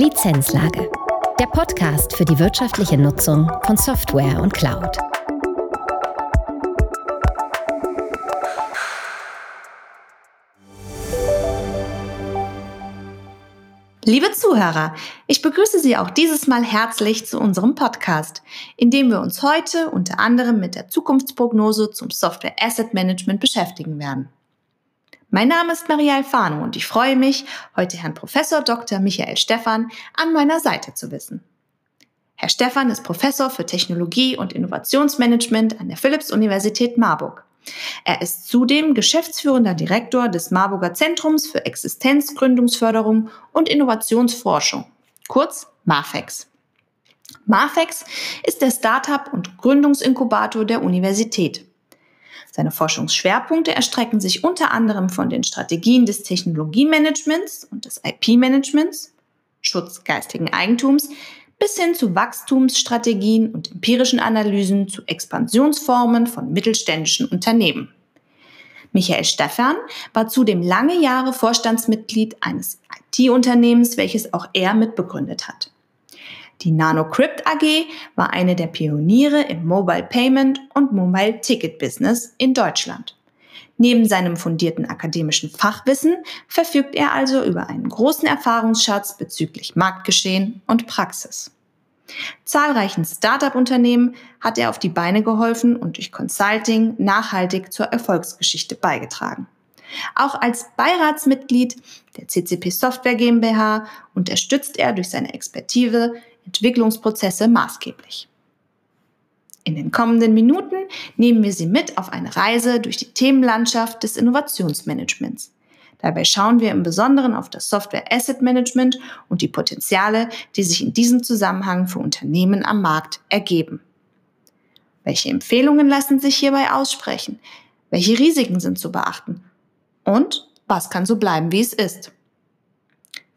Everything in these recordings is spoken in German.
Lizenzlage. Der Podcast für die wirtschaftliche Nutzung von Software und Cloud. Liebe Zuhörer, ich begrüße Sie auch dieses Mal herzlich zu unserem Podcast, in dem wir uns heute unter anderem mit der Zukunftsprognose zum Software Asset Management beschäftigen werden. Mein Name ist Maria Alfano und ich freue mich, heute Herrn Professor Dr. Michael Stephan an meiner Seite zu wissen. Herr Stephan ist Professor für Technologie und Innovationsmanagement an der Philipps-Universität Marburg. Er ist zudem geschäftsführender Direktor des Marburger Zentrums für Existenzgründungsförderung und Innovationsforschung, kurz MAFEX. MAFEX ist der Startup- und Gründungsinkubator der Universität. Seine Forschungsschwerpunkte erstrecken sich unter anderem von den Strategien des Technologiemanagements und des IP-Managements, Schutz geistigen Eigentums, bis hin zu Wachstumsstrategien und empirischen Analysen zu Expansionsformen von mittelständischen Unternehmen. Michael Stephan war zudem lange Jahre Vorstandsmitglied eines IT-Unternehmens, welches auch er mitbegründet hat. Die NanoCrypt AG war eine der Pioniere im Mobile Payment und Mobile Ticket Business in Deutschland. Neben seinem fundierten akademischen Fachwissen verfügt er also über einen großen Erfahrungsschatz bezüglich Marktgeschehen und Praxis. Zahlreichen Start-up-Unternehmen hat er auf die Beine geholfen und durch Consulting nachhaltig zur Erfolgsgeschichte beigetragen. Auch als Beiratsmitglied der CCP Software GmbH unterstützt er durch seine Expertise Entwicklungsprozesse maßgeblich. In den kommenden Minuten nehmen wir Sie mit auf eine Reise durch die Themenlandschaft des Innovationsmanagements. Dabei schauen wir im Besonderen auf das Software Asset Management und die Potenziale, die sich in diesem Zusammenhang für Unternehmen am Markt ergeben. Welche Empfehlungen lassen sich hierbei aussprechen? Welche Risiken sind zu beachten? Und was kann so bleiben, wie es ist?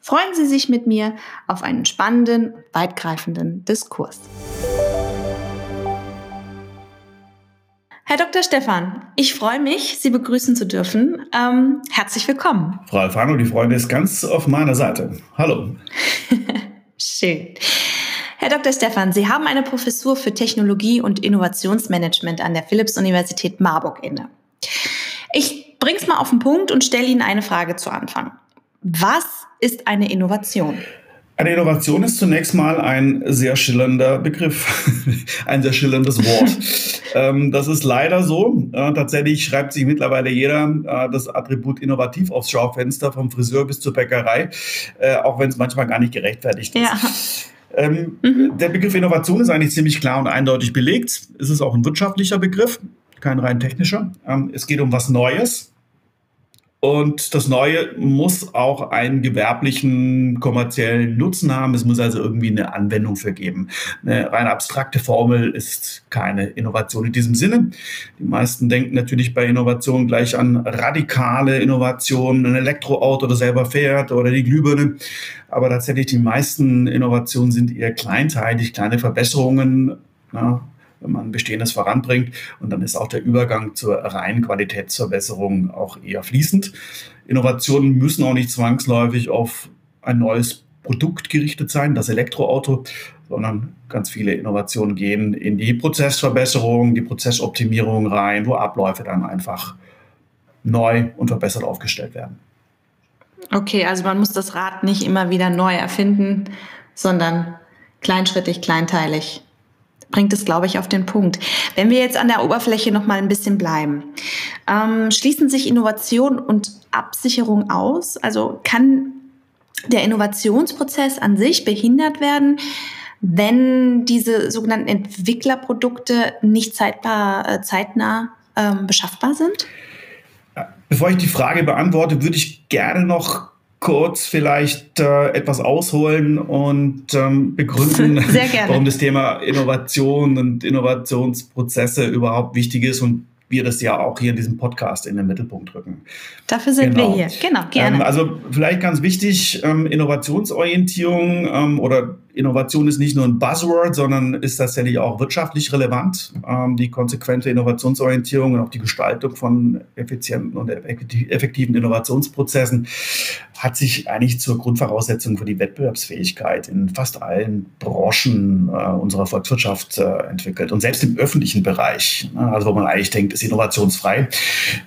Freuen Sie sich mit mir auf einen spannenden, weitgreifenden Diskurs. Herr Dr. Stefan, ich freue mich, Sie begrüßen zu dürfen. Ähm, herzlich willkommen. Frau Alfano, die Freude ist ganz auf meiner Seite. Hallo. Schön. Herr Dr. Stefan, Sie haben eine Professur für Technologie und Innovationsmanagement an der Philipps-Universität Marburg inne. Ich bringe es mal auf den Punkt und stelle Ihnen eine Frage zu Anfang. Was ist eine Innovation? Eine Innovation ist zunächst mal ein sehr schillernder Begriff, ein sehr schillerndes Wort. ähm, das ist leider so. Äh, tatsächlich schreibt sich mittlerweile jeder äh, das Attribut innovativ aufs Schaufenster, vom Friseur bis zur Bäckerei, äh, auch wenn es manchmal gar nicht gerechtfertigt ist. Ja. Ähm, mhm. Der Begriff Innovation ist eigentlich ziemlich klar und eindeutig belegt. Es ist auch ein wirtschaftlicher Begriff, kein rein technischer. Ähm, es geht um was Neues, und das Neue muss auch einen gewerblichen, kommerziellen Nutzen haben. Es muss also irgendwie eine Anwendung für geben. Eine rein abstrakte Formel ist keine Innovation in diesem Sinne. Die meisten denken natürlich bei Innovation gleich an radikale Innovationen, ein Elektroauto, das selber fährt oder die Glühbirne. Aber tatsächlich die meisten Innovationen sind eher kleinteilig, kleine Verbesserungen. Ja, wenn man Bestehendes voranbringt. Und dann ist auch der Übergang zur reinen Qualitätsverbesserung auch eher fließend. Innovationen müssen auch nicht zwangsläufig auf ein neues Produkt gerichtet sein, das Elektroauto, sondern ganz viele Innovationen gehen in die Prozessverbesserung, die Prozessoptimierung rein, wo Abläufe dann einfach neu und verbessert aufgestellt werden. Okay, also man muss das Rad nicht immer wieder neu erfinden, sondern kleinschrittig, kleinteilig bringt es, glaube ich, auf den Punkt. Wenn wir jetzt an der Oberfläche noch mal ein bisschen bleiben, ähm, schließen sich Innovation und Absicherung aus? Also kann der Innovationsprozess an sich behindert werden, wenn diese sogenannten Entwicklerprodukte nicht zeitbar, äh, zeitnah ähm, beschaffbar sind? Bevor ich die Frage beantworte, würde ich gerne noch kurz vielleicht äh, etwas ausholen und ähm, begründen, warum das Thema Innovation und Innovationsprozesse überhaupt wichtig ist und wir das ja auch hier in diesem Podcast in den Mittelpunkt rücken. Dafür sind genau. wir hier. Genau, gerne. Ähm, also vielleicht ganz wichtig, ähm, Innovationsorientierung ähm, oder Innovation ist nicht nur ein Buzzword, sondern ist tatsächlich auch wirtschaftlich relevant. Ähm, die konsequente Innovationsorientierung und auch die Gestaltung von effizienten und effektiven Innovationsprozessen hat sich eigentlich zur Grundvoraussetzung für die Wettbewerbsfähigkeit in fast allen Branchen äh, unserer Volkswirtschaft äh, entwickelt. Und selbst im öffentlichen Bereich, ne, also wo man eigentlich denkt, ist innovationsfrei,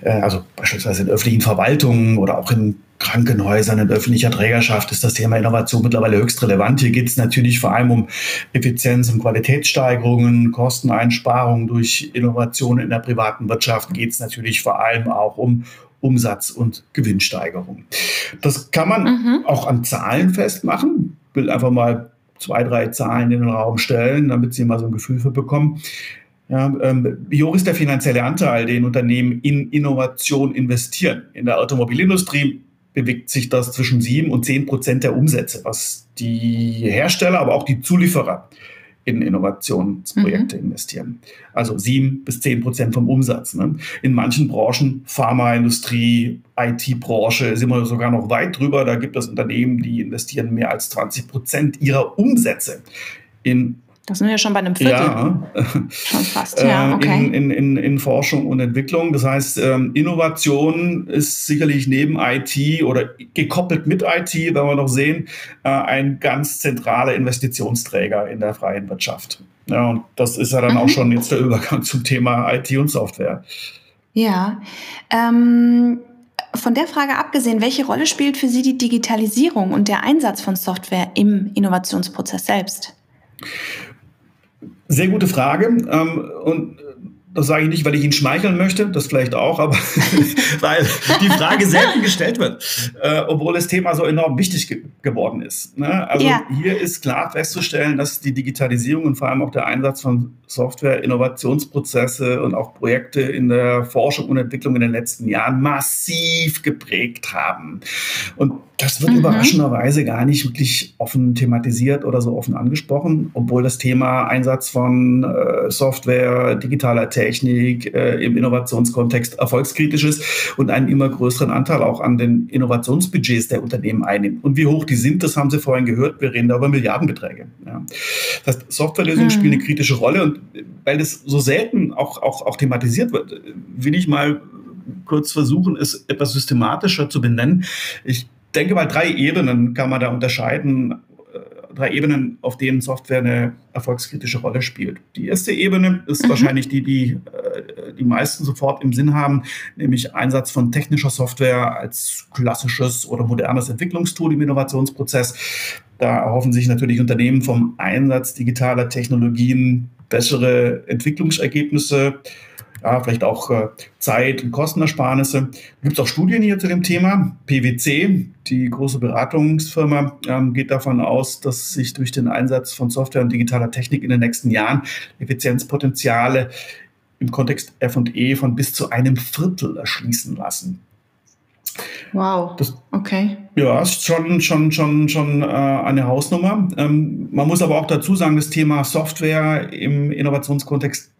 äh, also beispielsweise in öffentlichen Verwaltungen oder auch in Krankenhäusern in öffentlicher Trägerschaft ist das Thema Innovation mittlerweile höchst relevant. Hier geht es natürlich vor allem um Effizienz und Qualitätssteigerungen, Kosteneinsparungen durch Innovation in der privaten Wirtschaft. Geht es natürlich vor allem auch um Umsatz- und Gewinnsteigerung. Das kann man mhm. auch an Zahlen festmachen. Ich will einfach mal zwei, drei Zahlen in den Raum stellen, damit Sie mal so ein Gefühl für bekommen. Ja, ähm, wie hoch ist der finanzielle Anteil, den Unternehmen in Innovation investieren? In der Automobilindustrie bewegt sich das zwischen 7 und 10 Prozent der Umsätze, was die Hersteller, aber auch die Zulieferer in Innovationsprojekte mhm. investieren. Also 7 bis 10 Prozent vom Umsatz. Ne? In manchen Branchen, Pharmaindustrie, IT-Branche, sind wir sogar noch weit drüber. Da gibt es Unternehmen, die investieren mehr als 20 Prozent ihrer Umsätze in das sind wir schon bei einem Viertel. Ja. Schon fast, ja, äh, okay. In, in, in, in Forschung und Entwicklung. Das heißt, ähm, Innovation ist sicherlich neben IT oder gekoppelt mit IT, wenn wir noch sehen, äh, ein ganz zentraler Investitionsträger in der freien Wirtschaft. Ja, und das ist ja dann mhm. auch schon jetzt der Übergang zum Thema IT und Software. Ja. Ähm von der Frage abgesehen, welche Rolle spielt für Sie die Digitalisierung und der Einsatz von Software im Innovationsprozess selbst? Sehr gute Frage. Ähm, und das sage ich nicht, weil ich ihn schmeicheln möchte, das vielleicht auch, aber weil die Frage selten gestellt wird, äh, obwohl das Thema so enorm wichtig ge geworden ist. Ne? Also ja. hier ist klar festzustellen, dass die Digitalisierung und vor allem auch der Einsatz von Software, Innovationsprozesse und auch Projekte in der Forschung und Entwicklung in den letzten Jahren massiv geprägt haben. Und das wird mhm. überraschenderweise gar nicht wirklich offen thematisiert oder so offen angesprochen, obwohl das Thema Einsatz von äh, Software, digitaler Technik äh, im Innovationskontext erfolgskritisch ist und einen immer größeren Anteil auch an den Innovationsbudgets der Unternehmen einnimmt. Und wie hoch die sind, das haben Sie vorhin gehört, wir reden da über Milliardenbeträge. Ja. Das heißt, Softwarelösungen mhm. spielen eine kritische Rolle und weil das so selten auch, auch, auch thematisiert wird, will ich mal kurz versuchen, es etwas systematischer zu benennen. Ich denke mal, drei Ebenen kann man da unterscheiden. Drei Ebenen, auf denen Software eine erfolgskritische Rolle spielt. Die erste Ebene ist mhm. wahrscheinlich die, die äh, die meisten sofort im Sinn haben, nämlich Einsatz von technischer Software als klassisches oder modernes Entwicklungstool im Innovationsprozess. Da erhoffen sich natürlich Unternehmen vom Einsatz digitaler Technologien bessere Entwicklungsergebnisse ja, vielleicht auch äh, Zeit- und Kostenersparnisse. Gibt es auch Studien hier zu dem Thema. PwC, die große Beratungsfirma, ähm, geht davon aus, dass sich durch den Einsatz von Software und digitaler Technik in den nächsten Jahren Effizienzpotenziale im Kontext F&E von bis zu einem Viertel erschließen lassen. Wow. Das, okay. Ja, ist schon, schon, schon, schon äh, eine Hausnummer. Ähm, man muss aber auch dazu sagen, das Thema Software im Innovationskontext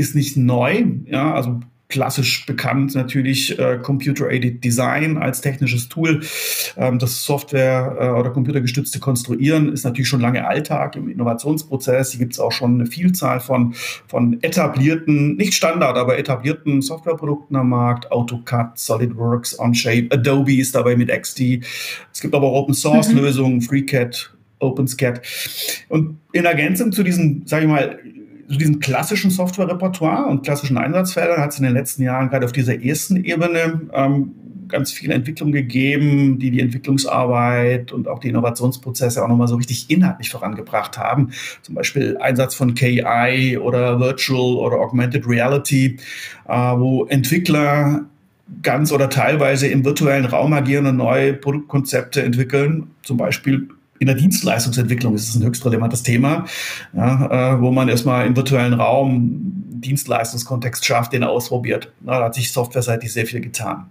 ist nicht neu. Ja, also klassisch bekannt natürlich äh, Computer-Aided Design als technisches Tool. Ähm, das Software- äh, oder computergestützte Konstruieren ist natürlich schon lange Alltag im Innovationsprozess. Hier gibt es auch schon eine Vielzahl von, von etablierten, nicht Standard, aber etablierten Softwareprodukten am Markt. AutoCAD, SolidWorks, Onshape, Adobe ist dabei mit XD. Es gibt aber auch Open-Source-Lösungen, mhm. FreeCAD, OpenSCAD. Und in Ergänzung zu diesen, sage ich mal, zu diesem klassischen Software-Repertoire und klassischen Einsatzfeldern hat es in den letzten Jahren gerade auf dieser ersten Ebene ähm, ganz viele Entwicklungen gegeben, die die Entwicklungsarbeit und auch die Innovationsprozesse auch nochmal so richtig inhaltlich vorangebracht haben. Zum Beispiel Einsatz von KI oder Virtual oder Augmented Reality, äh, wo Entwickler ganz oder teilweise im virtuellen Raum agieren und neue Produktkonzepte entwickeln, zum Beispiel in der Dienstleistungsentwicklung ist es ein höchst relevantes Thema, ja, äh, wo man erstmal im virtuellen Raum Dienstleistungskontext schafft, den er ausprobiert. Na, da hat sich softwareseitig sehr viel getan.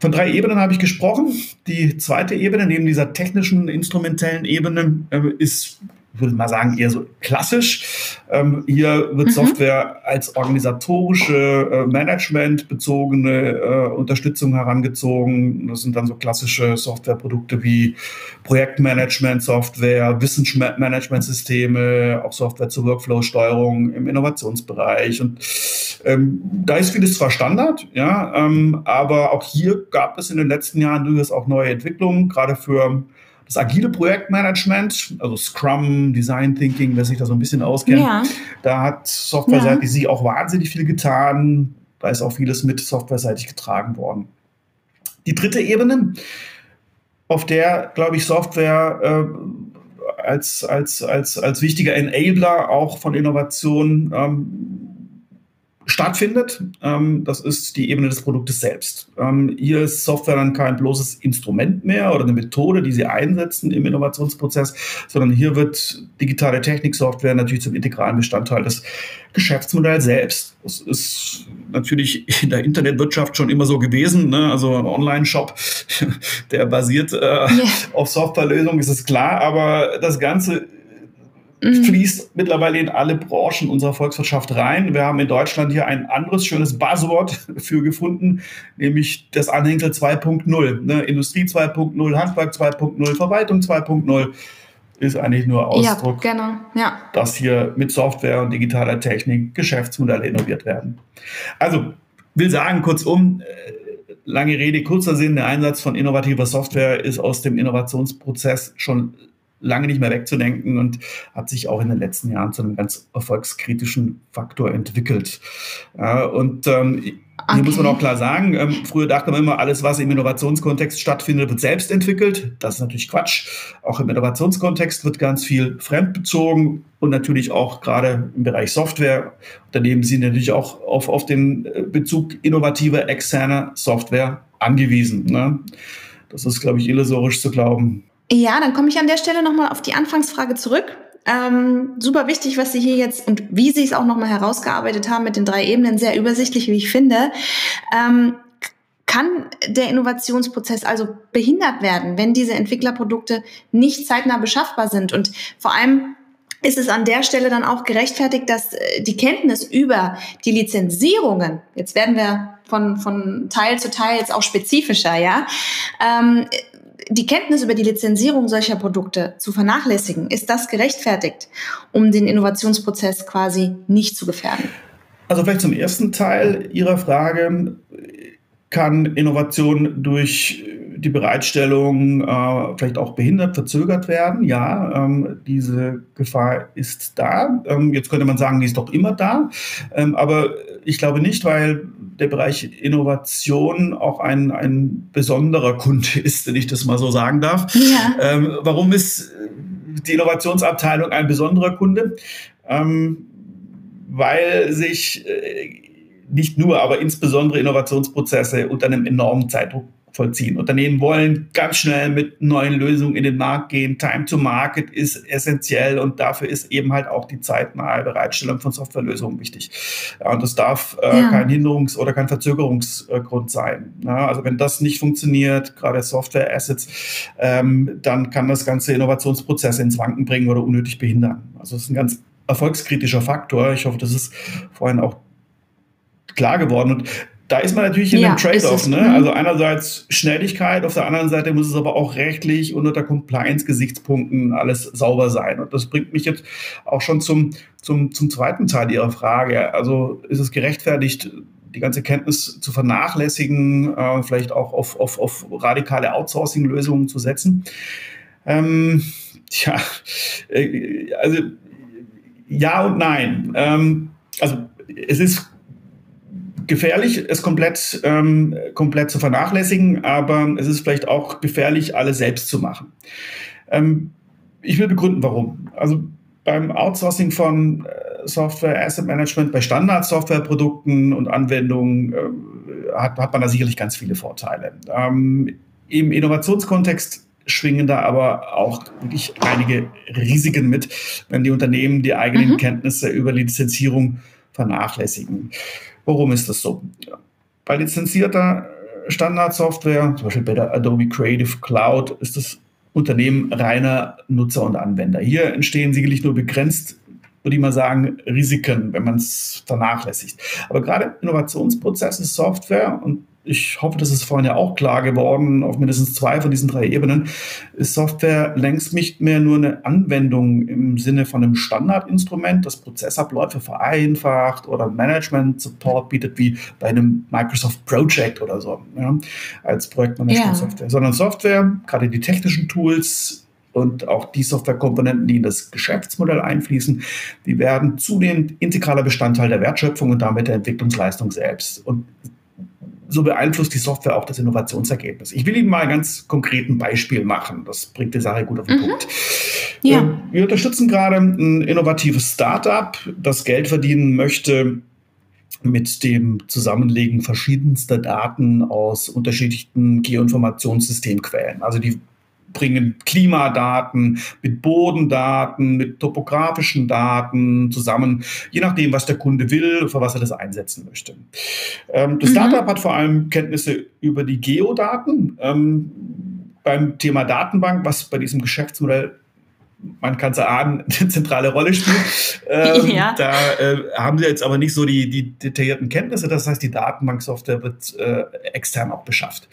Von drei Ebenen habe ich gesprochen. Die zweite Ebene neben dieser technischen, instrumentellen Ebene äh, ist würde mal sagen, eher so klassisch. Ähm, hier wird mhm. Software als organisatorische, äh, managementbezogene äh, Unterstützung herangezogen. Das sind dann so klassische Softwareprodukte wie Projektmanagement-Software, Wissensmanagementsysteme, auch Software zur Workflow-Steuerung im Innovationsbereich. Und ähm, da ist vieles zwar Standard, ja, ähm, aber auch hier gab es in den letzten Jahren durchaus auch neue Entwicklungen, gerade für das agile Projektmanagement, also Scrum, Design Thinking, wer sich da so ein bisschen auskennt, ja. da hat softwareseitig ja. sie auch wahnsinnig viel getan. Da ist auch vieles mit softwareseitig getragen worden. Die dritte Ebene, auf der, glaube ich, Software äh, als, als, als, als wichtiger Enabler auch von Innovation ähm, stattfindet. Ähm, das ist die Ebene des Produktes selbst. Ähm, hier ist Software dann kein bloßes Instrument mehr oder eine Methode, die Sie einsetzen im Innovationsprozess, sondern hier wird digitale Techniksoftware natürlich zum integralen Bestandteil des Geschäftsmodells selbst. Das ist natürlich in der Internetwirtschaft schon immer so gewesen. Ne? Also ein Online-Shop, der basiert äh, yeah. auf Softwarelösungen, ist es klar, aber das Ganze mhm. fließt mittlerweile in alle Branchen unserer Volkswirtschaft rein. Wir haben in Deutschland hier ein anderes schönes Buzzword für gefunden, nämlich das Anhängsel 2.0. Ne? Industrie 2.0, Handwerk 2.0, Verwaltung 2.0 ist eigentlich nur Ausdruck, ja, genau. ja. dass hier mit Software und digitaler Technik Geschäftsmodelle innoviert werden. Also will sagen, kurzum, äh, lange Rede, kurzer Sinn, der Einsatz von innovativer Software ist aus dem Innovationsprozess schon lange nicht mehr wegzudenken und hat sich auch in den letzten Jahren zu einem ganz erfolgskritischen Faktor entwickelt. Ja, und ähm, Okay. Hier muss man auch klar sagen, ähm, früher dachte man immer, alles, was im Innovationskontext stattfindet, wird selbst entwickelt. Das ist natürlich Quatsch. Auch im Innovationskontext wird ganz viel fremdbezogen und natürlich auch gerade im Bereich Software. Unternehmen sind natürlich auch auf, auf den äh, Bezug innovativer externer Software angewiesen. Ne? Das ist, glaube ich, illusorisch zu glauben. Ja, dann komme ich an der Stelle nochmal auf die Anfangsfrage zurück. Ähm, super wichtig, was Sie hier jetzt und wie Sie es auch nochmal herausgearbeitet haben mit den drei Ebenen, sehr übersichtlich, wie ich finde. Ähm, kann der Innovationsprozess also behindert werden, wenn diese Entwicklerprodukte nicht zeitnah beschaffbar sind? Und vor allem ist es an der Stelle dann auch gerechtfertigt, dass äh, die Kenntnis über die Lizenzierungen, jetzt werden wir von, von Teil zu Teil jetzt auch spezifischer, ja, ähm, die Kenntnis über die Lizenzierung solcher Produkte zu vernachlässigen, ist das gerechtfertigt, um den Innovationsprozess quasi nicht zu gefährden? Also vielleicht zum ersten Teil Ihrer Frage. Kann Innovation durch die Bereitstellung äh, vielleicht auch behindert, verzögert werden? Ja, ähm, diese Gefahr ist da. Ähm, jetzt könnte man sagen, die ist doch immer da. Ähm, aber ich glaube nicht, weil der Bereich Innovation auch ein, ein besonderer Kunde ist, wenn ich das mal so sagen darf. Ja. Ähm, warum ist die Innovationsabteilung ein besonderer Kunde? Ähm, weil sich äh, nicht nur, aber insbesondere Innovationsprozesse unter einem enormen Zeitdruck vollziehen. Unternehmen wollen ganz schnell mit neuen Lösungen in den Markt gehen. Time to Market ist essentiell und dafür ist eben halt auch die zeitnahe Bereitstellung von Softwarelösungen wichtig. Und das darf äh, ja. kein Hinderungs- oder kein Verzögerungsgrund sein. Ja, also wenn das nicht funktioniert, gerade Software-Assets, ähm, dann kann das ganze Innovationsprozesse ins Wanken bringen oder unnötig behindern. Also das ist ein ganz erfolgskritischer Faktor. Ich hoffe, das ist vorhin auch klar geworden. Und da ist man natürlich in ja, einem Trade-off. Ne? Mhm. Also einerseits Schnelligkeit, auf der anderen Seite muss es aber auch rechtlich und unter Compliance-Gesichtspunkten alles sauber sein. Und das bringt mich jetzt auch schon zum, zum, zum zweiten Teil Ihrer Frage. Also ist es gerechtfertigt, die ganze Kenntnis zu vernachlässigen, äh, vielleicht auch auf, auf, auf radikale Outsourcing-Lösungen zu setzen? Ähm, tja, äh, also ja und nein. Ähm, also es ist gefährlich, es komplett, ähm, komplett zu vernachlässigen, aber es ist vielleicht auch gefährlich, alles selbst zu machen. Ähm, ich will begründen, warum. Also beim Outsourcing von äh, Software Asset Management, bei Standard-Softwareprodukten und Anwendungen äh, hat, hat man da sicherlich ganz viele Vorteile. Ähm, Im Innovationskontext schwingen da aber auch wirklich einige Risiken mit, wenn die Unternehmen die eigenen mhm. Kenntnisse über Lizenzierung vernachlässigen. Warum ist das so? Bei lizenzierter Standardsoftware, zum Beispiel bei der Adobe Creative Cloud, ist das Unternehmen reiner Nutzer und Anwender. Hier entstehen sicherlich nur begrenzt würde ich mal sagen, Risiken, wenn man es vernachlässigt. Aber gerade Innovationsprozesse, Software und ich hoffe, das ist vorhin ja auch klar geworden, auf mindestens zwei von diesen drei Ebenen, ist Software längst nicht mehr nur eine Anwendung im Sinne von einem Standardinstrument, das Prozessabläufe vereinfacht oder Management-Support bietet, wie bei einem Microsoft Project oder so, ja, als Projektmanagement-Software, ja. sondern Software, gerade die technischen Tools, und auch die Softwarekomponenten, die in das Geschäftsmodell einfließen, die werden zunehmend integraler Bestandteil der Wertschöpfung und damit der Entwicklungsleistung selbst. Und so beeinflusst die Software auch das Innovationsergebnis. Ich will Ihnen mal ein ganz konkreten Beispiel machen. Das bringt die Sache gut auf den mhm. Punkt. Ja. Ähm, wir unterstützen gerade ein innovatives Startup, das Geld verdienen möchte mit dem Zusammenlegen verschiedenster Daten aus unterschiedlichen Geoinformationssystemquellen. Also die bringen Klimadaten mit Bodendaten, mit topografischen Daten zusammen, je nachdem, was der Kunde will, für was er das einsetzen möchte. Ähm, das mhm. Startup hat vor allem Kenntnisse über die Geodaten. Ähm, beim Thema Datenbank, was bei diesem Geschäftsmodell man kann es erahnen, eine zentrale Rolle spielt. Ähm, ja. Da äh, haben sie jetzt aber nicht so die, die, detaillierten Kenntnisse. Das heißt, die Datenbanksoftware wird äh, extern auch beschafft.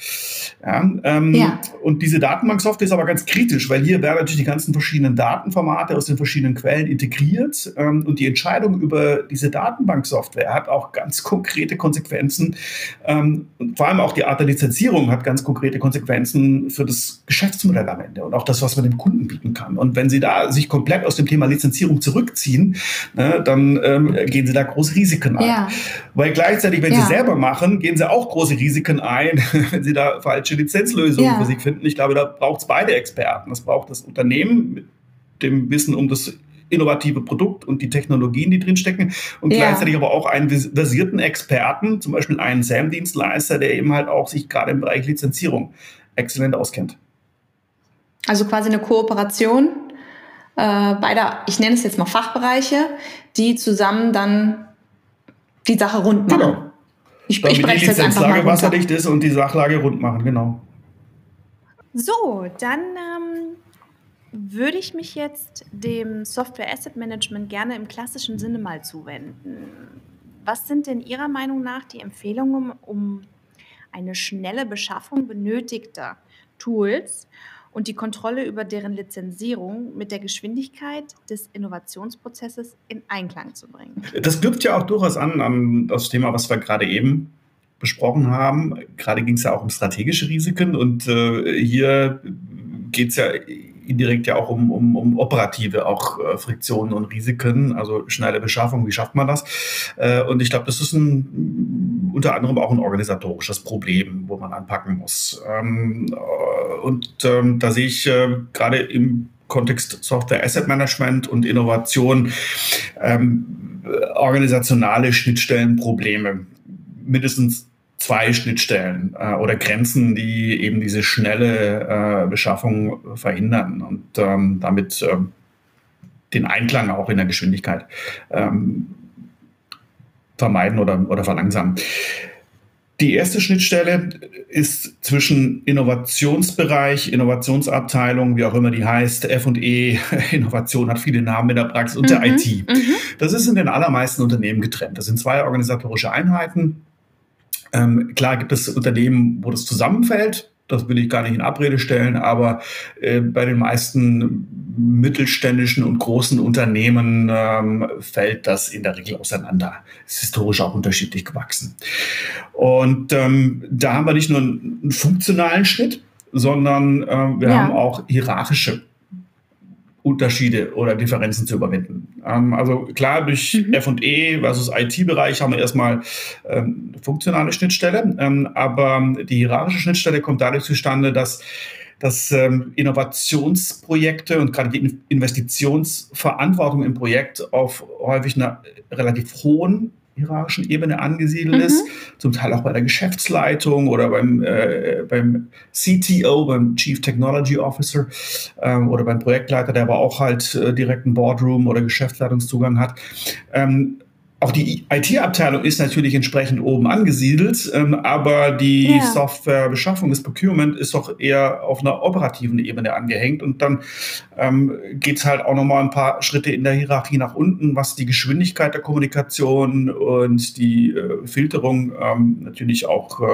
Ja, ähm, ja. Und diese Datenbanksoftware ist aber ganz kritisch, weil hier werden natürlich die ganzen verschiedenen Datenformate aus den verschiedenen Quellen integriert. Ähm, und die Entscheidung über diese Datenbanksoftware hat auch ganz konkrete Konsequenzen. Ähm, und vor allem auch die Art der Lizenzierung hat ganz konkrete Konsequenzen für das Geschäftsmodell am Ende und auch das, was man dem Kunden bieten kann. Und wenn Sie Sie da sich komplett aus dem Thema Lizenzierung zurückziehen, ne, dann ähm, gehen Sie da große Risiken ein. Ja. Weil gleichzeitig, wenn ja. Sie selber machen, gehen Sie auch große Risiken ein, wenn Sie da falsche Lizenzlösungen ja. für sich finden. Ich glaube, da braucht es beide Experten. Das braucht das Unternehmen mit dem Wissen um das innovative Produkt und die Technologien, die drinstecken und ja. gleichzeitig aber auch einen versierten Experten, zum Beispiel einen SAM-Dienstleister, der eben halt auch sich gerade im Bereich Lizenzierung exzellent auskennt. Also quasi eine Kooperation äh, beider, ich nenne es jetzt mal Fachbereiche, die zusammen dann die Sache rund machen. Genau. Ich, Damit ich die Lizenzlage wasserdicht ist und die Sachlage rund machen, genau. So, dann ähm, würde ich mich jetzt dem Software Asset Management gerne im klassischen Sinne mal zuwenden. Was sind denn Ihrer Meinung nach die Empfehlungen, um eine schnelle Beschaffung benötigter Tools und die Kontrolle über deren Lizenzierung mit der Geschwindigkeit des Innovationsprozesses in Einklang zu bringen. Das knüpft ja auch durchaus an an das Thema, was wir gerade eben besprochen haben. Gerade ging es ja auch um strategische Risiken und äh, hier geht es ja indirekt ja auch um, um, um operative auch äh, Friktionen und Risiken, also schnelle Beschaffung, wie schafft man das? Äh, und ich glaube, das ist ein, unter anderem auch ein organisatorisches Problem, wo man anpacken muss. Ähm, äh, und ähm, da sehe ich äh, gerade im Kontext Software Asset Management und Innovation ähm, organisationale Schnittstellenprobleme mindestens zwei Schnittstellen äh, oder Grenzen, die eben diese schnelle äh, Beschaffung verhindern und ähm, damit äh, den Einklang auch in der Geschwindigkeit ähm, vermeiden oder, oder verlangsamen. Die erste Schnittstelle ist zwischen Innovationsbereich, Innovationsabteilung, wie auch immer die heißt, F&E, Innovation hat viele Namen in der Praxis, und der mhm, IT. Mhm. Das ist in den allermeisten Unternehmen getrennt. Das sind zwei organisatorische Einheiten, ähm, klar gibt es Unternehmen, wo das zusammenfällt. Das will ich gar nicht in Abrede stellen, aber äh, bei den meisten mittelständischen und großen Unternehmen ähm, fällt das in der Regel auseinander. Es ist historisch auch unterschiedlich gewachsen. Und ähm, da haben wir nicht nur einen funktionalen Schnitt, sondern äh, wir ja. haben auch hierarchische Unterschiede oder Differenzen zu überwinden. Ähm, also klar, durch mhm. FE versus IT-Bereich haben wir erstmal ähm, funktionale Schnittstelle, ähm, aber die hierarchische Schnittstelle kommt dadurch zustande, dass dass ähm, Innovationsprojekte und gerade die Investitionsverantwortung im Projekt auf häufig einer relativ hohen hierarchischen Ebene angesiedelt mhm. ist, zum Teil auch bei der Geschäftsleitung oder beim, äh, beim CTO, beim Chief Technology Officer ähm, oder beim Projektleiter, der aber auch halt äh, direkten Boardroom oder Geschäftsleitungszugang hat. Ähm, auch die IT-Abteilung ist natürlich entsprechend oben angesiedelt, ähm, aber die ja. Softwarebeschaffung, das Procurement ist doch eher auf einer operativen Ebene angehängt. Und dann ähm, geht es halt auch nochmal ein paar Schritte in der Hierarchie nach unten, was die Geschwindigkeit der Kommunikation und die äh, Filterung ähm, natürlich auch äh,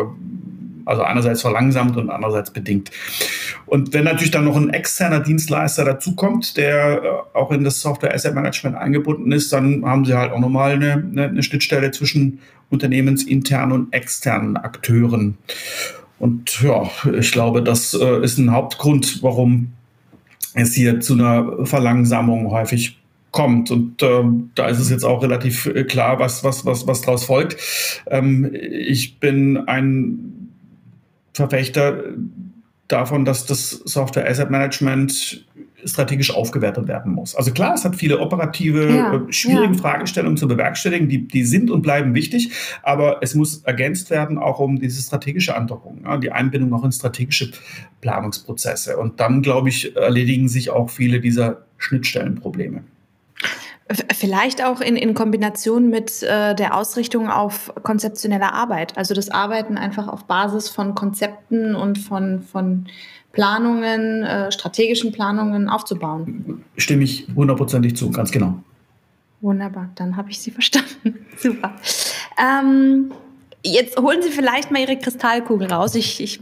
also einerseits verlangsamt und andererseits bedingt. Und wenn natürlich dann noch ein externer Dienstleister dazukommt, der äh, auch in das Software Asset Management eingebunden ist, dann haben sie halt auch nochmal eine, eine, Schnittstelle zwischen unternehmensinternen und externen Akteuren. Und ja, ich glaube, das äh, ist ein Hauptgrund, warum es hier zu einer Verlangsamung häufig kommt. Und äh, da ist es jetzt auch relativ äh, klar, was, was, was, was daraus folgt. Ähm, ich bin ein Verfechter davon, dass das Software Asset Management strategisch aufgewertet werden muss. Also klar, es hat viele operative, ja, äh, schwierige ja. Fragestellungen zu bewerkstelligen, die, die sind und bleiben wichtig, aber es muss ergänzt werden auch um diese strategische Androhung, ja, die Einbindung auch in strategische Planungsprozesse. Und dann, glaube ich, erledigen sich auch viele dieser Schnittstellenprobleme. Vielleicht auch in, in Kombination mit äh, der Ausrichtung auf konzeptionelle Arbeit. Also das Arbeiten einfach auf Basis von Konzepten und von, von Planungen, äh, strategischen Planungen aufzubauen. Stimme ich hundertprozentig zu, ganz genau. Wunderbar, dann habe ich Sie verstanden. Super. Ähm, jetzt holen Sie vielleicht mal Ihre Kristallkugel raus. Ich, ich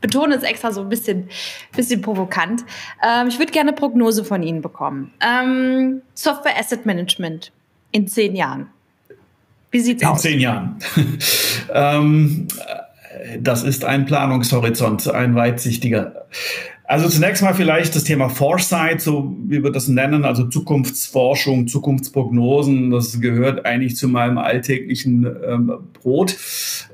betone es extra so ein bisschen, bisschen provokant. Ähm, ich würde gerne eine Prognose von Ihnen bekommen. Ähm, Software Asset Management in zehn Jahren. Wie sieht's in aus? In zehn Jahren. ähm, das ist ein Planungshorizont, ein weitsichtiger. Also zunächst mal vielleicht das Thema Foresight, so wie wir das nennen, also Zukunftsforschung, Zukunftsprognosen. Das gehört eigentlich zu meinem alltäglichen ähm, Brot,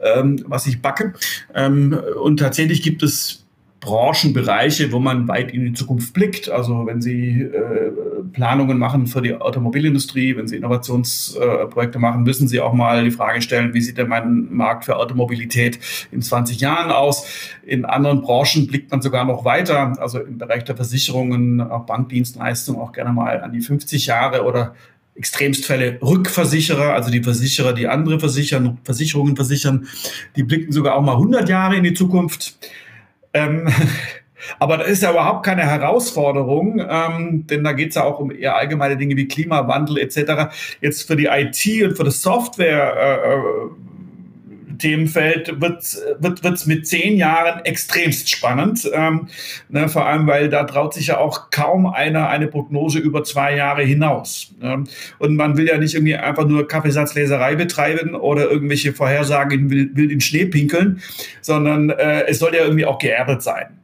ähm, was ich backe. Ähm, und tatsächlich gibt es Branchenbereiche, wo man weit in die Zukunft blickt. Also wenn Sie äh, Planungen machen für die Automobilindustrie, wenn Sie Innovationsprojekte äh, machen, müssen Sie auch mal die Frage stellen, wie sieht denn mein Markt für Automobilität in 20 Jahren aus? In anderen Branchen blickt man sogar noch weiter, also im Bereich der Versicherungen, auch Bankdienstleistungen auch gerne mal an die 50 Jahre oder Extremstfälle Rückversicherer, also die Versicherer, die andere versichern, Versicherungen versichern, die blicken sogar auch mal 100 Jahre in die Zukunft. Ähm, aber das ist ja überhaupt keine Herausforderung, ähm, denn da geht es ja auch um eher allgemeine Dinge wie Klimawandel etc. Jetzt für die IT und für das Software äh, Themenfeld wird es wird, mit zehn Jahren extremst spannend. Ähm, ne, vor allem, weil da traut sich ja auch kaum einer eine Prognose über zwei Jahre hinaus. Ähm, und man will ja nicht irgendwie einfach nur Kaffeesatzleserei betreiben oder irgendwelche Vorhersagen in in Schnee pinkeln, sondern äh, es soll ja irgendwie auch geerdet sein.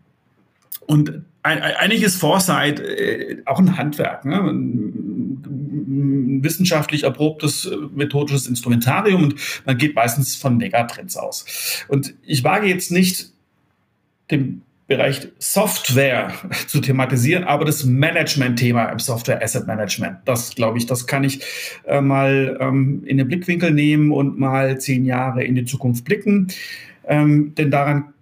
Und eigentlich ist Foresight äh, auch ein Handwerk. Ne? Wissenschaftlich erprobtes äh, methodisches Instrumentarium und man geht meistens von Megatrends aus. Und ich wage jetzt nicht den Bereich Software zu thematisieren, aber das Management-Thema im Software Asset Management, das glaube ich, das kann ich äh, mal ähm, in den Blickwinkel nehmen und mal zehn Jahre in die Zukunft blicken. Ähm, denn daran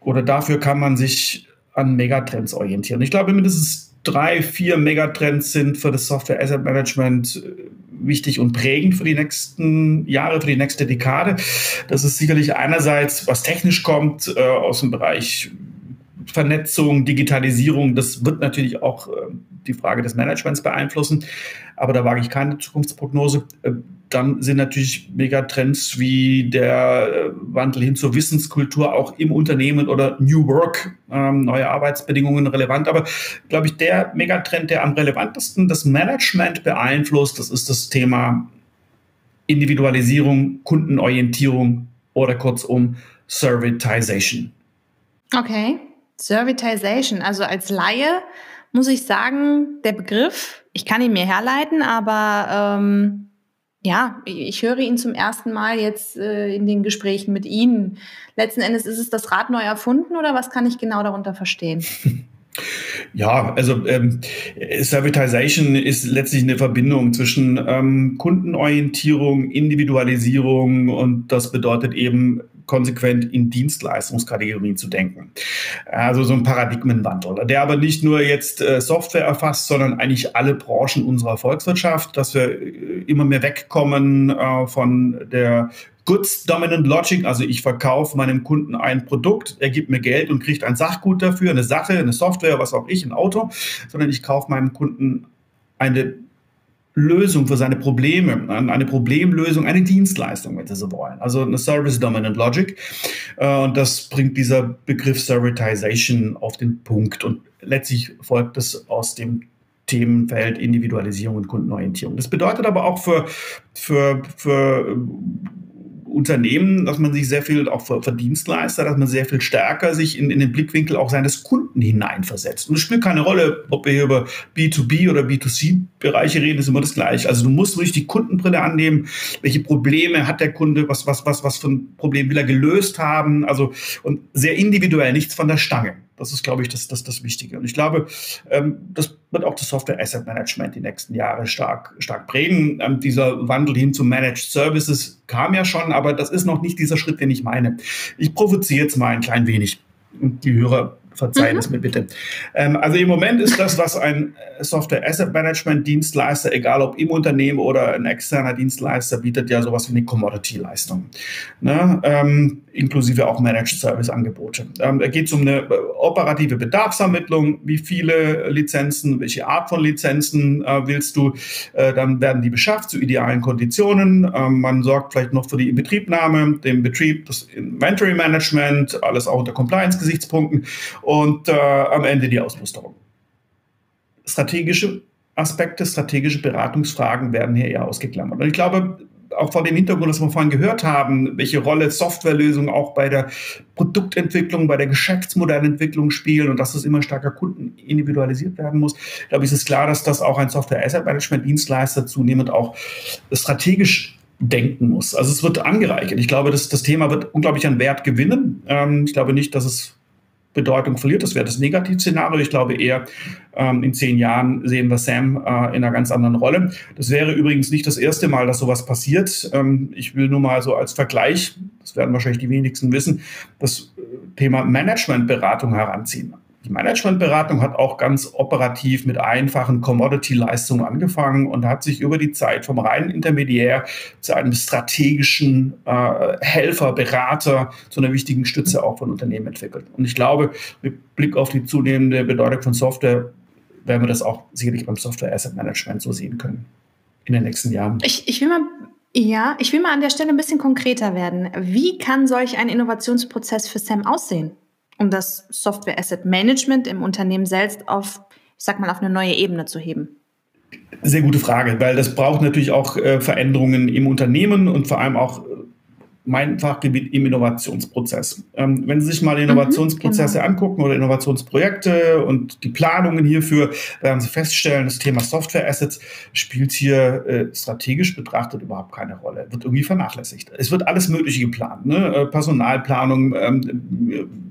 oder dafür kann man sich an Megatrends orientieren. Ich glaube, mindestens drei, vier Megatrends sind für das Software Asset Management äh, wichtig und prägend für die nächsten Jahre, für die nächste Dekade. Das ist sicherlich einerseits, was technisch kommt, äh, aus dem Bereich Vernetzung, Digitalisierung. Das wird natürlich auch äh, die Frage des Managements beeinflussen, aber da wage ich keine Zukunftsprognose. Dann sind natürlich Megatrends wie der äh, Wandel hin zur Wissenskultur auch im Unternehmen oder New Work, ähm, neue Arbeitsbedingungen relevant. Aber glaube ich, der Megatrend, der am relevantesten das Management beeinflusst, das ist das Thema Individualisierung, Kundenorientierung oder kurzum Servitization. Okay, Servitization. Also als Laie muss ich sagen, der Begriff, ich kann ihn mir herleiten, aber ähm, ja, ich höre ihn zum ersten Mal jetzt äh, in den Gesprächen mit Ihnen. Letzten Endes ist es das Rad neu erfunden oder was kann ich genau darunter verstehen? Ja, also ähm, Servitization ist letztlich eine Verbindung zwischen ähm, Kundenorientierung, Individualisierung und das bedeutet eben konsequent in Dienstleistungskategorien zu denken. Also so ein Paradigmenwandel, der aber nicht nur jetzt äh, Software erfasst, sondern eigentlich alle Branchen unserer Volkswirtschaft, dass wir äh, immer mehr wegkommen äh, von der Goods Dominant Logic, also ich verkaufe meinem Kunden ein Produkt, er gibt mir Geld und kriegt ein Sachgut dafür, eine Sache, eine Software, was auch ich, ein Auto, sondern ich kaufe meinem Kunden eine Lösung für seine Probleme, eine Problemlösung, eine Dienstleistung, wenn Sie so wollen. Also eine Service Dominant Logic. Äh, und das bringt dieser Begriff Servitization auf den Punkt. Und letztlich folgt es aus dem Themenfeld Individualisierung und Kundenorientierung. Das bedeutet aber auch für, für, für Unternehmen, dass man sich sehr viel, auch für, Dienstleister, dass man sehr viel stärker sich in, in den Blickwinkel auch seines Kunden hineinversetzt. Und es spielt keine Rolle, ob wir hier über B2B oder B2C-Bereiche reden, ist immer das Gleiche. Also du musst wirklich die Kundenbrille annehmen. Welche Probleme hat der Kunde? Was, was, was, was für ein Problem will er gelöst haben? Also, und sehr individuell, nichts von der Stange. Das ist, glaube ich, das, das, das Wichtige. Und ich glaube, ähm, das wird auch das Software Asset Management die nächsten Jahre stark, stark prägen. Ähm, dieser Wandel hin zu Managed Services kam ja schon, aber das ist noch nicht dieser Schritt, den ich meine. Ich provoziere jetzt mal ein klein wenig. Die Hörer Verzeihen mhm. es mir bitte. Ähm, also im Moment ist das, was ein Software Asset Management Dienstleister, egal ob im Unternehmen oder ein externer Dienstleister, bietet ja sowas wie eine Commodity-Leistung. Ne? Ähm, inklusive auch Managed Service Angebote. Ähm, da geht es um eine äh, operative Bedarfsermittlung. Wie viele Lizenzen, welche Art von Lizenzen äh, willst du? Äh, dann werden die beschafft zu idealen Konditionen. Ähm, man sorgt vielleicht noch für die Inbetriebnahme, den Betrieb, das Inventory Management, alles auch unter Compliance-Gesichtspunkten und äh, am Ende die Ausmusterung. Strategische Aspekte, strategische Beratungsfragen werden hier eher ausgeklammert. Und ich glaube, auch vor dem Hintergrund, dass wir vorhin gehört haben, welche Rolle Softwarelösungen auch bei der Produktentwicklung, bei der Geschäftsmodellentwicklung spielen und dass es immer stärker Kunden individualisiert werden muss, glaube ich, ist klar, dass das auch ein Software Asset Management Dienstleister zunehmend auch strategisch denken muss. Also es wird angereichert. Ich glaube, dass das Thema wird unglaublich an Wert gewinnen. Ähm, ich glaube nicht, dass es Bedeutung verliert. Das wäre das Negativszenario. Ich glaube eher, ähm, in zehn Jahren sehen wir Sam äh, in einer ganz anderen Rolle. Das wäre übrigens nicht das erste Mal, dass sowas passiert. Ähm, ich will nur mal so als Vergleich, das werden wahrscheinlich die wenigsten wissen, das äh, Thema Managementberatung heranziehen. Die Managementberatung hat auch ganz operativ mit einfachen Commodity-Leistungen angefangen und hat sich über die Zeit vom reinen Intermediär zu einem strategischen äh, Helfer, Berater, zu einer wichtigen Stütze auch von Unternehmen entwickelt. Und ich glaube, mit Blick auf die zunehmende Bedeutung von Software werden wir das auch sicherlich beim Software Asset Management so sehen können in den nächsten Jahren. Ich, ich will mal ja, ich will mal an der Stelle ein bisschen konkreter werden. Wie kann solch ein Innovationsprozess für Sam aussehen? Um das Software Asset Management im Unternehmen selbst auf, ich sag mal, auf eine neue Ebene zu heben? Sehr gute Frage, weil das braucht natürlich auch äh, Veränderungen im Unternehmen und vor allem auch äh, mein Fachgebiet im Innovationsprozess. Ähm, wenn Sie sich mal Innovationsprozesse mhm, genau. angucken oder Innovationsprojekte und die Planungen hierfür, werden Sie feststellen, das Thema Software Assets spielt hier äh, strategisch betrachtet überhaupt keine Rolle, wird irgendwie vernachlässigt. Es wird alles Mögliche geplant, ne? Äh, Personalplanung, ähm,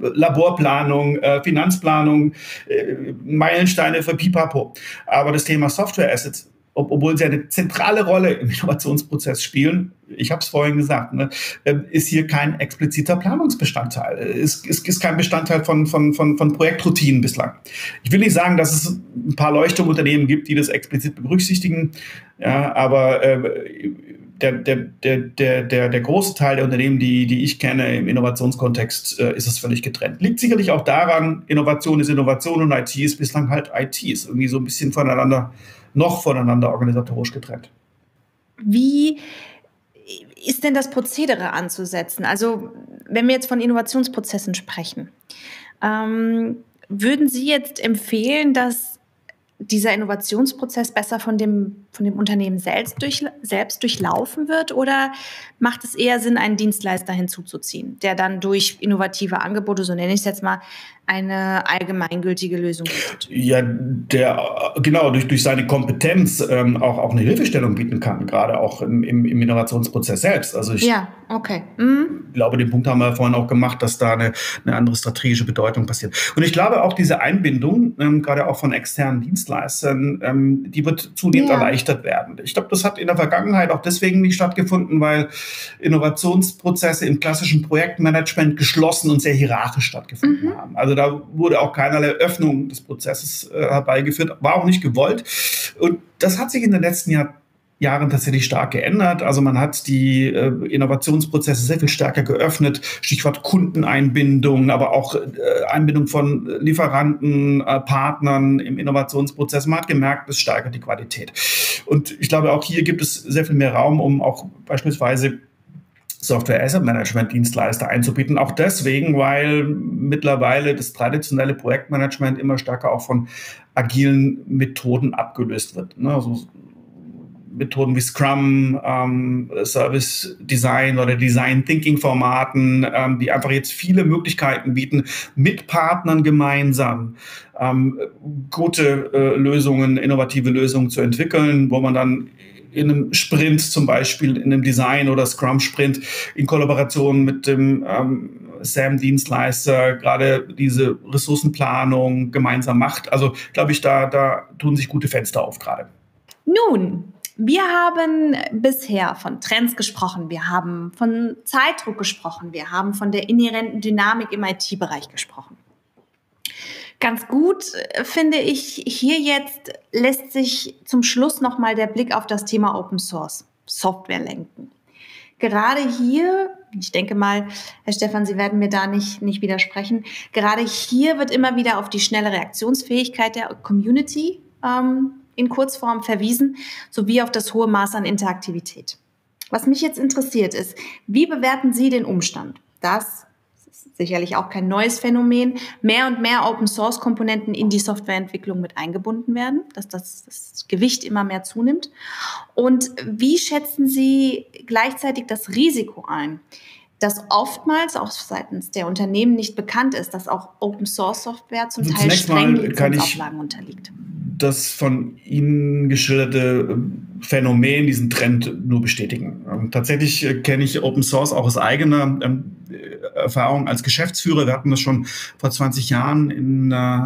Laborplanung, äh, Finanzplanung, äh, Meilensteine für Pipapo. Aber das Thema Software Assets ob, obwohl sie eine zentrale Rolle im Innovationsprozess spielen, ich habe es vorhin gesagt, ne, ähm, ist hier kein expliziter Planungsbestandteil. Ist, ist, ist kein Bestandteil von, von, von, von Projektroutinen bislang. Ich will nicht sagen, dass es ein paar Leuchtturmunternehmen gibt, die das explizit berücksichtigen, ja, aber äh, der, der, der, der, der, der große Teil der Unternehmen, die, die ich kenne im Innovationskontext, äh, ist es völlig getrennt. Liegt sicherlich auch daran, Innovation ist Innovation und IT ist bislang halt IT, ist irgendwie so ein bisschen voneinander, noch voneinander organisatorisch getrennt. Wie ist denn das Prozedere anzusetzen? Also, wenn wir jetzt von Innovationsprozessen sprechen, ähm, würden Sie jetzt empfehlen, dass dieser Innovationsprozess besser von dem, von dem Unternehmen selbst, durch, selbst durchlaufen wird? Oder macht es eher Sinn, einen Dienstleister hinzuzuziehen, der dann durch innovative Angebote, so nenne ich es jetzt mal, eine allgemeingültige Lösung bietet. Ja, der genau durch, durch seine Kompetenz ähm, auch, auch eine Hilfestellung bieten kann, gerade auch im, im, im Innovationsprozess selbst. Also ich ja, okay. Mhm. glaube, den Punkt haben wir vorhin auch gemacht, dass da eine, eine andere strategische Bedeutung passiert. Und ich glaube auch diese Einbindung, ähm, gerade auch von externen Dienstleistern, ähm, die wird zunehmend ja. erleichtert werden. Ich glaube, das hat in der Vergangenheit auch deswegen nicht stattgefunden, weil Innovationsprozesse im klassischen Projektmanagement geschlossen und sehr hierarchisch stattgefunden mhm. haben. Also also da wurde auch keinerlei Öffnung des Prozesses äh, herbeigeführt, war auch nicht gewollt. Und das hat sich in den letzten Jahr, Jahren tatsächlich stark geändert. Also man hat die äh, Innovationsprozesse sehr viel stärker geöffnet. Stichwort Kundeneinbindung, aber auch äh, Einbindung von Lieferanten, äh, Partnern im Innovationsprozess. Man hat gemerkt, es steigert die Qualität. Und ich glaube, auch hier gibt es sehr viel mehr Raum, um auch beispielsweise Software Asset Management Dienstleister einzubieten. Auch deswegen, weil mittlerweile das traditionelle Projektmanagement immer stärker auch von agilen Methoden abgelöst wird. Ne? Also Methoden wie Scrum, ähm, Service Design oder Design Thinking Formaten, ähm, die einfach jetzt viele Möglichkeiten bieten, mit Partnern gemeinsam ähm, gute äh, Lösungen, innovative Lösungen zu entwickeln, wo man dann in einem Sprint zum Beispiel, in einem Design- oder Scrum-Sprint in Kollaboration mit dem ähm, SAM-Dienstleister gerade diese Ressourcenplanung gemeinsam macht. Also glaube ich, da, da tun sich gute Fenster auf gerade. Nun, wir haben bisher von Trends gesprochen, wir haben von Zeitdruck gesprochen, wir haben von der inhärenten Dynamik im IT-Bereich gesprochen. Ganz gut äh, finde ich hier jetzt lässt sich zum Schluss noch mal der Blick auf das Thema Open Source Software lenken. Gerade hier, ich denke mal, Herr Stefan, Sie werden mir da nicht, nicht widersprechen, gerade hier wird immer wieder auf die schnelle Reaktionsfähigkeit der Community ähm, in Kurzform verwiesen, sowie auf das hohe Maß an Interaktivität. Was mich jetzt interessiert ist, wie bewerten Sie den Umstand, dass sicherlich auch kein neues Phänomen, mehr und mehr Open-Source-Komponenten in die Softwareentwicklung mit eingebunden werden, dass das, das Gewicht immer mehr zunimmt. Und wie schätzen Sie gleichzeitig das Risiko ein? dass oftmals auch seitens der Unternehmen nicht bekannt ist, dass auch Open Source Software zum Teil strengen Lizenzauflagen unterliegt das von Ihnen geschilderte äh, Phänomen, diesen Trend nur bestätigen. Ähm, tatsächlich äh, kenne ich Open Source auch aus eigener ähm, Erfahrung als Geschäftsführer. Wir hatten das schon vor 20 Jahren in äh,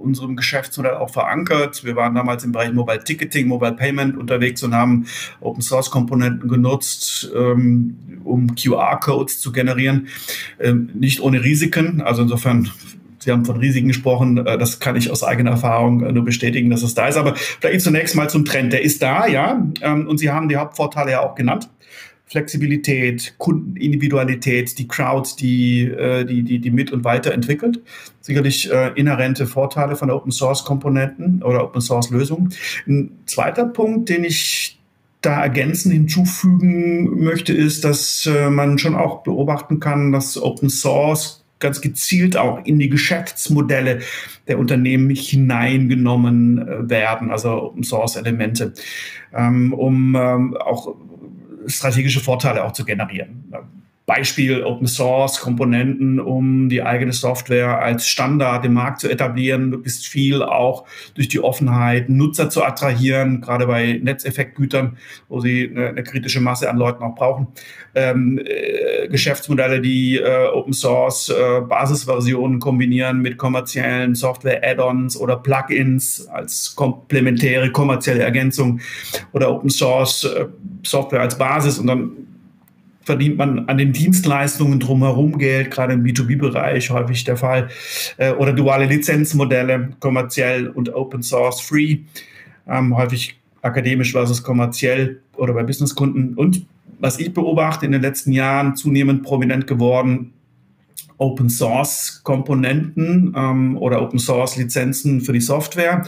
unserem Geschäftsmodell auch verankert. Wir waren damals im Bereich Mobile Ticketing, Mobile Payment unterwegs und haben Open Source Komponenten genutzt, ähm, um QR-Codes zu generieren. Nicht ohne Risiken. Also insofern Sie haben von Risiken gesprochen. Äh, das kann ich aus eigener Erfahrung äh, nur bestätigen, dass es da ist. Aber vielleicht zunächst mal zum Trend. Der ist da, ja. Ähm, und Sie haben die Hauptvorteile ja auch genannt. Flexibilität, Kundenindividualität, die Crowd, die, äh, die, die, die mit und weiterentwickelt. Sicherlich inhärente Vorteile von Open Source Komponenten oder Open Source Lösungen. Ein zweiter Punkt, den ich da ergänzend hinzufügen möchte, ist, dass man schon auch beobachten kann, dass Open Source ganz gezielt auch in die Geschäftsmodelle der Unternehmen hineingenommen äh, werden, also Open Source Elemente, ähm, um ähm, auch strategische Vorteile auch zu generieren. Beispiel Open Source Komponenten, um die eigene Software als Standard im Markt zu etablieren, möglichst viel auch durch die Offenheit Nutzer zu attrahieren, gerade bei Netzeffektgütern, wo sie eine, eine kritische Masse an Leuten auch brauchen. Ähm, äh, Geschäftsmodelle, die äh, Open Source äh, Basisversionen kombinieren mit kommerziellen Software-Add-ons oder Plugins als komplementäre kommerzielle Ergänzung oder Open Source äh, Software als Basis und dann verdient man an den Dienstleistungen drumherum Geld, gerade im B2B-Bereich häufig der Fall. Äh, oder duale Lizenzmodelle, kommerziell und Open Source Free, ähm, häufig akademisch versus kommerziell oder bei Businesskunden. Und was ich beobachte in den letzten Jahren zunehmend prominent geworden, Open Source Komponenten ähm, oder Open Source Lizenzen für die Software.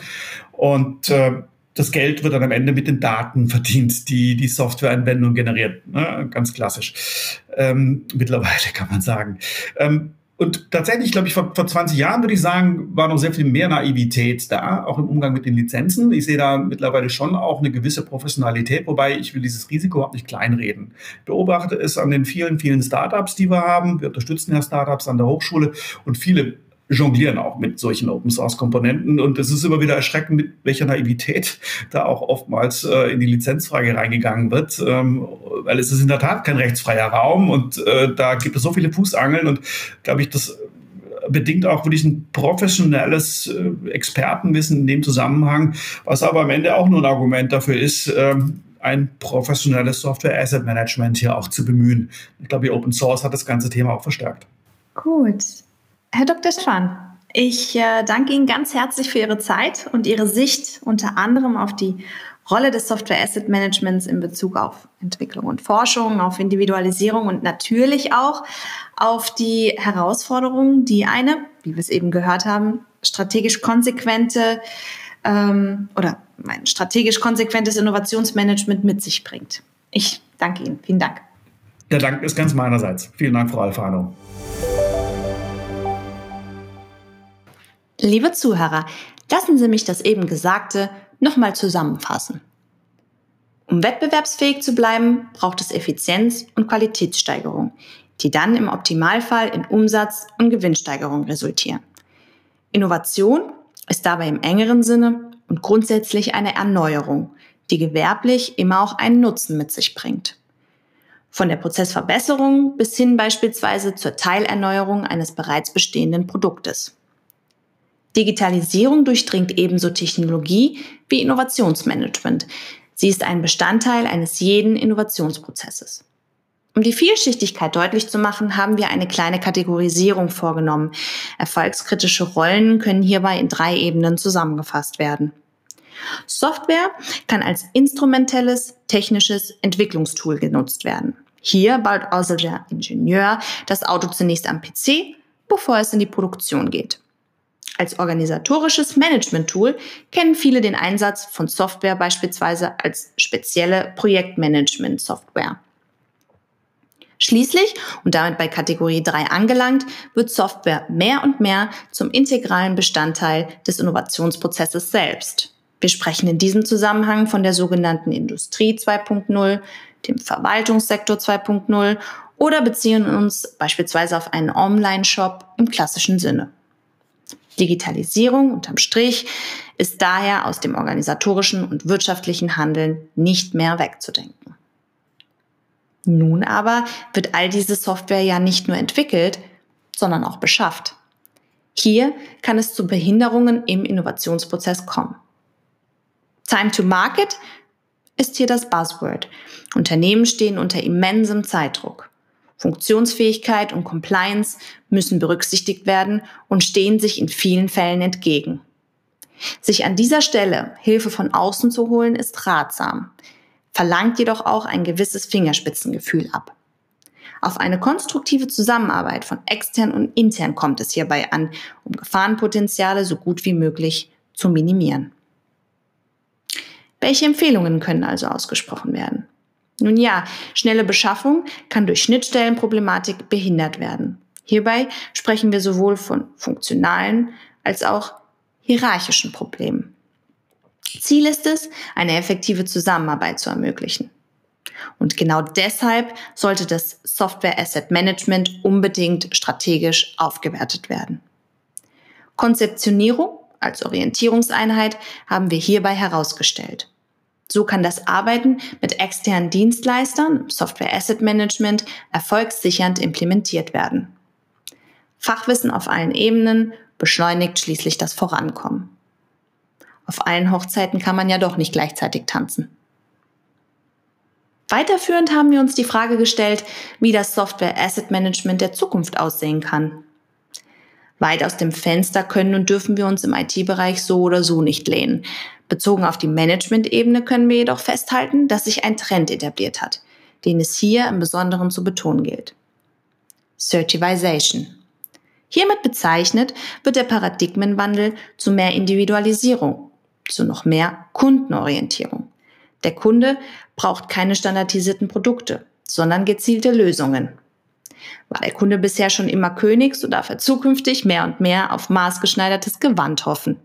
Und äh, das Geld wird dann am Ende mit den Daten verdient, die die Softwareanwendung generiert. Ne? Ganz klassisch. Ähm, mittlerweile kann man sagen. Ähm, und tatsächlich, glaube ich, vor, vor 20 Jahren würde ich sagen, war noch sehr viel mehr Naivität da, auch im Umgang mit den Lizenzen. Ich sehe da mittlerweile schon auch eine gewisse Professionalität, wobei ich will dieses Risiko überhaupt nicht kleinreden. Ich beobachte es an den vielen, vielen Startups, die wir haben. Wir unterstützen ja Startups an der Hochschule und viele jonglieren auch mit solchen Open Source Komponenten. Und es ist immer wieder erschreckend, mit welcher Naivität da auch oftmals äh, in die Lizenzfrage reingegangen wird, ähm, weil es ist in der Tat kein rechtsfreier Raum und äh, da gibt es so viele Fußangeln und glaube ich, das bedingt auch wirklich ein professionelles äh, Expertenwissen in dem Zusammenhang, was aber am Ende auch nur ein Argument dafür ist, ähm, ein professionelles Software Asset Management hier auch zu bemühen. Ich glaube, Open Source hat das ganze Thema auch verstärkt. Gut. Herr Dr. Schwan, ich äh, danke Ihnen ganz herzlich für Ihre Zeit und Ihre Sicht unter anderem auf die Rolle des Software Asset Managements in Bezug auf Entwicklung und Forschung, auf Individualisierung und natürlich auch auf die Herausforderungen, die eine, wie wir es eben gehört haben, strategisch konsequente ähm, oder ein strategisch konsequentes Innovationsmanagement mit sich bringt. Ich danke Ihnen. Vielen Dank. Der Dank ist ganz meinerseits. Vielen Dank, Frau Alfano. Liebe Zuhörer, lassen Sie mich das eben Gesagte nochmal zusammenfassen. Um wettbewerbsfähig zu bleiben, braucht es Effizienz und Qualitätssteigerung, die dann im Optimalfall in Umsatz und Gewinnsteigerung resultieren. Innovation ist dabei im engeren Sinne und grundsätzlich eine Erneuerung, die gewerblich immer auch einen Nutzen mit sich bringt. Von der Prozessverbesserung bis hin beispielsweise zur Teilerneuerung eines bereits bestehenden Produktes. Digitalisierung durchdringt ebenso Technologie wie Innovationsmanagement. Sie ist ein Bestandteil eines jeden Innovationsprozesses. Um die Vielschichtigkeit deutlich zu machen, haben wir eine kleine Kategorisierung vorgenommen. Erfolgskritische Rollen können hierbei in drei Ebenen zusammengefasst werden. Software kann als instrumentelles, technisches Entwicklungstool genutzt werden. Hier baut also der Ingenieur das Auto zunächst am PC, bevor es in die Produktion geht. Als organisatorisches Management-Tool kennen viele den Einsatz von Software beispielsweise als spezielle Projektmanagement-Software. Schließlich, und damit bei Kategorie 3 angelangt, wird Software mehr und mehr zum integralen Bestandteil des Innovationsprozesses selbst. Wir sprechen in diesem Zusammenhang von der sogenannten Industrie 2.0, dem Verwaltungssektor 2.0 oder beziehen uns beispielsweise auf einen Online-Shop im klassischen Sinne. Digitalisierung unterm Strich ist daher aus dem organisatorischen und wirtschaftlichen Handeln nicht mehr wegzudenken. Nun aber wird all diese Software ja nicht nur entwickelt, sondern auch beschafft. Hier kann es zu Behinderungen im Innovationsprozess kommen. Time to Market ist hier das Buzzword. Unternehmen stehen unter immensem Zeitdruck. Funktionsfähigkeit und Compliance müssen berücksichtigt werden und stehen sich in vielen Fällen entgegen. Sich an dieser Stelle Hilfe von außen zu holen, ist ratsam, verlangt jedoch auch ein gewisses Fingerspitzengefühl ab. Auf eine konstruktive Zusammenarbeit von extern und intern kommt es hierbei an, um Gefahrenpotenziale so gut wie möglich zu minimieren. Welche Empfehlungen können also ausgesprochen werden? Nun ja, schnelle Beschaffung kann durch Schnittstellenproblematik behindert werden. Hierbei sprechen wir sowohl von funktionalen als auch hierarchischen Problemen. Ziel ist es, eine effektive Zusammenarbeit zu ermöglichen. Und genau deshalb sollte das Software Asset Management unbedingt strategisch aufgewertet werden. Konzeptionierung als Orientierungseinheit haben wir hierbei herausgestellt. So kann das Arbeiten mit externen Dienstleistern, Software Asset Management, erfolgssichernd implementiert werden. Fachwissen auf allen Ebenen beschleunigt schließlich das Vorankommen. Auf allen Hochzeiten kann man ja doch nicht gleichzeitig tanzen. Weiterführend haben wir uns die Frage gestellt, wie das Software Asset Management der Zukunft aussehen kann. Weit aus dem Fenster können und dürfen wir uns im IT-Bereich so oder so nicht lehnen. Bezogen auf die Management-Ebene können wir jedoch festhalten, dass sich ein Trend etabliert hat, den es hier im Besonderen zu betonen gilt. Certivization. Hiermit bezeichnet wird der Paradigmenwandel zu mehr Individualisierung, zu noch mehr Kundenorientierung. Der Kunde braucht keine standardisierten Produkte, sondern gezielte Lösungen. War der Kunde bisher schon immer König, so darf er zukünftig mehr und mehr auf maßgeschneidertes Gewand hoffen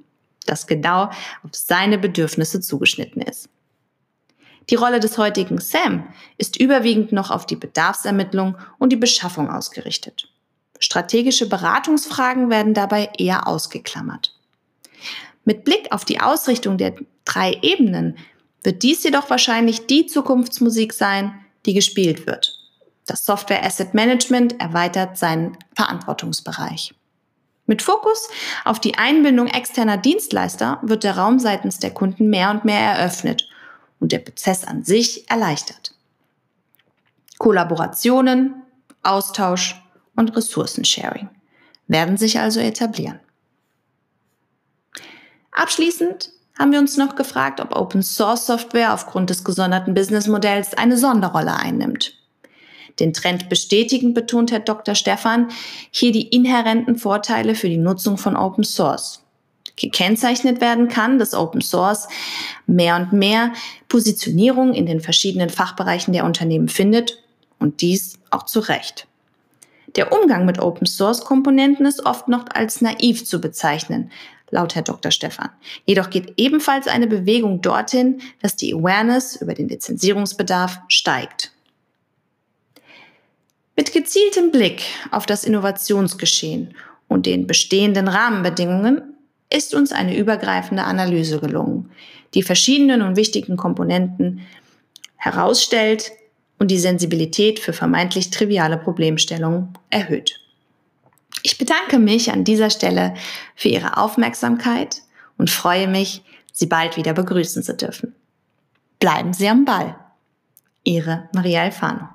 das genau auf seine Bedürfnisse zugeschnitten ist. Die Rolle des heutigen Sam ist überwiegend noch auf die Bedarfsermittlung und die Beschaffung ausgerichtet. Strategische Beratungsfragen werden dabei eher ausgeklammert. Mit Blick auf die Ausrichtung der drei Ebenen wird dies jedoch wahrscheinlich die Zukunftsmusik sein, die gespielt wird. Das Software Asset Management erweitert seinen Verantwortungsbereich. Mit Fokus auf die Einbindung externer Dienstleister wird der Raum seitens der Kunden mehr und mehr eröffnet und der Prozess an sich erleichtert. Kollaborationen, Austausch und Ressourcensharing werden sich also etablieren. Abschließend haben wir uns noch gefragt, ob Open Source Software aufgrund des gesonderten Businessmodells eine Sonderrolle einnimmt. Den Trend bestätigen, betont Herr Dr. Stefan, hier die inhärenten Vorteile für die Nutzung von Open Source. Gekennzeichnet werden kann, dass Open Source mehr und mehr Positionierung in den verschiedenen Fachbereichen der Unternehmen findet und dies auch zu Recht. Der Umgang mit Open Source Komponenten ist oft noch als naiv zu bezeichnen, laut Herr Dr. Stefan. Jedoch geht ebenfalls eine Bewegung dorthin, dass die Awareness über den Lizenzierungsbedarf steigt. Mit gezieltem Blick auf das Innovationsgeschehen und den bestehenden Rahmenbedingungen ist uns eine übergreifende Analyse gelungen, die verschiedenen und wichtigen Komponenten herausstellt und die Sensibilität für vermeintlich triviale Problemstellungen erhöht. Ich bedanke mich an dieser Stelle für Ihre Aufmerksamkeit und freue mich, Sie bald wieder begrüßen zu dürfen. Bleiben Sie am Ball. Ihre Maria Alfano.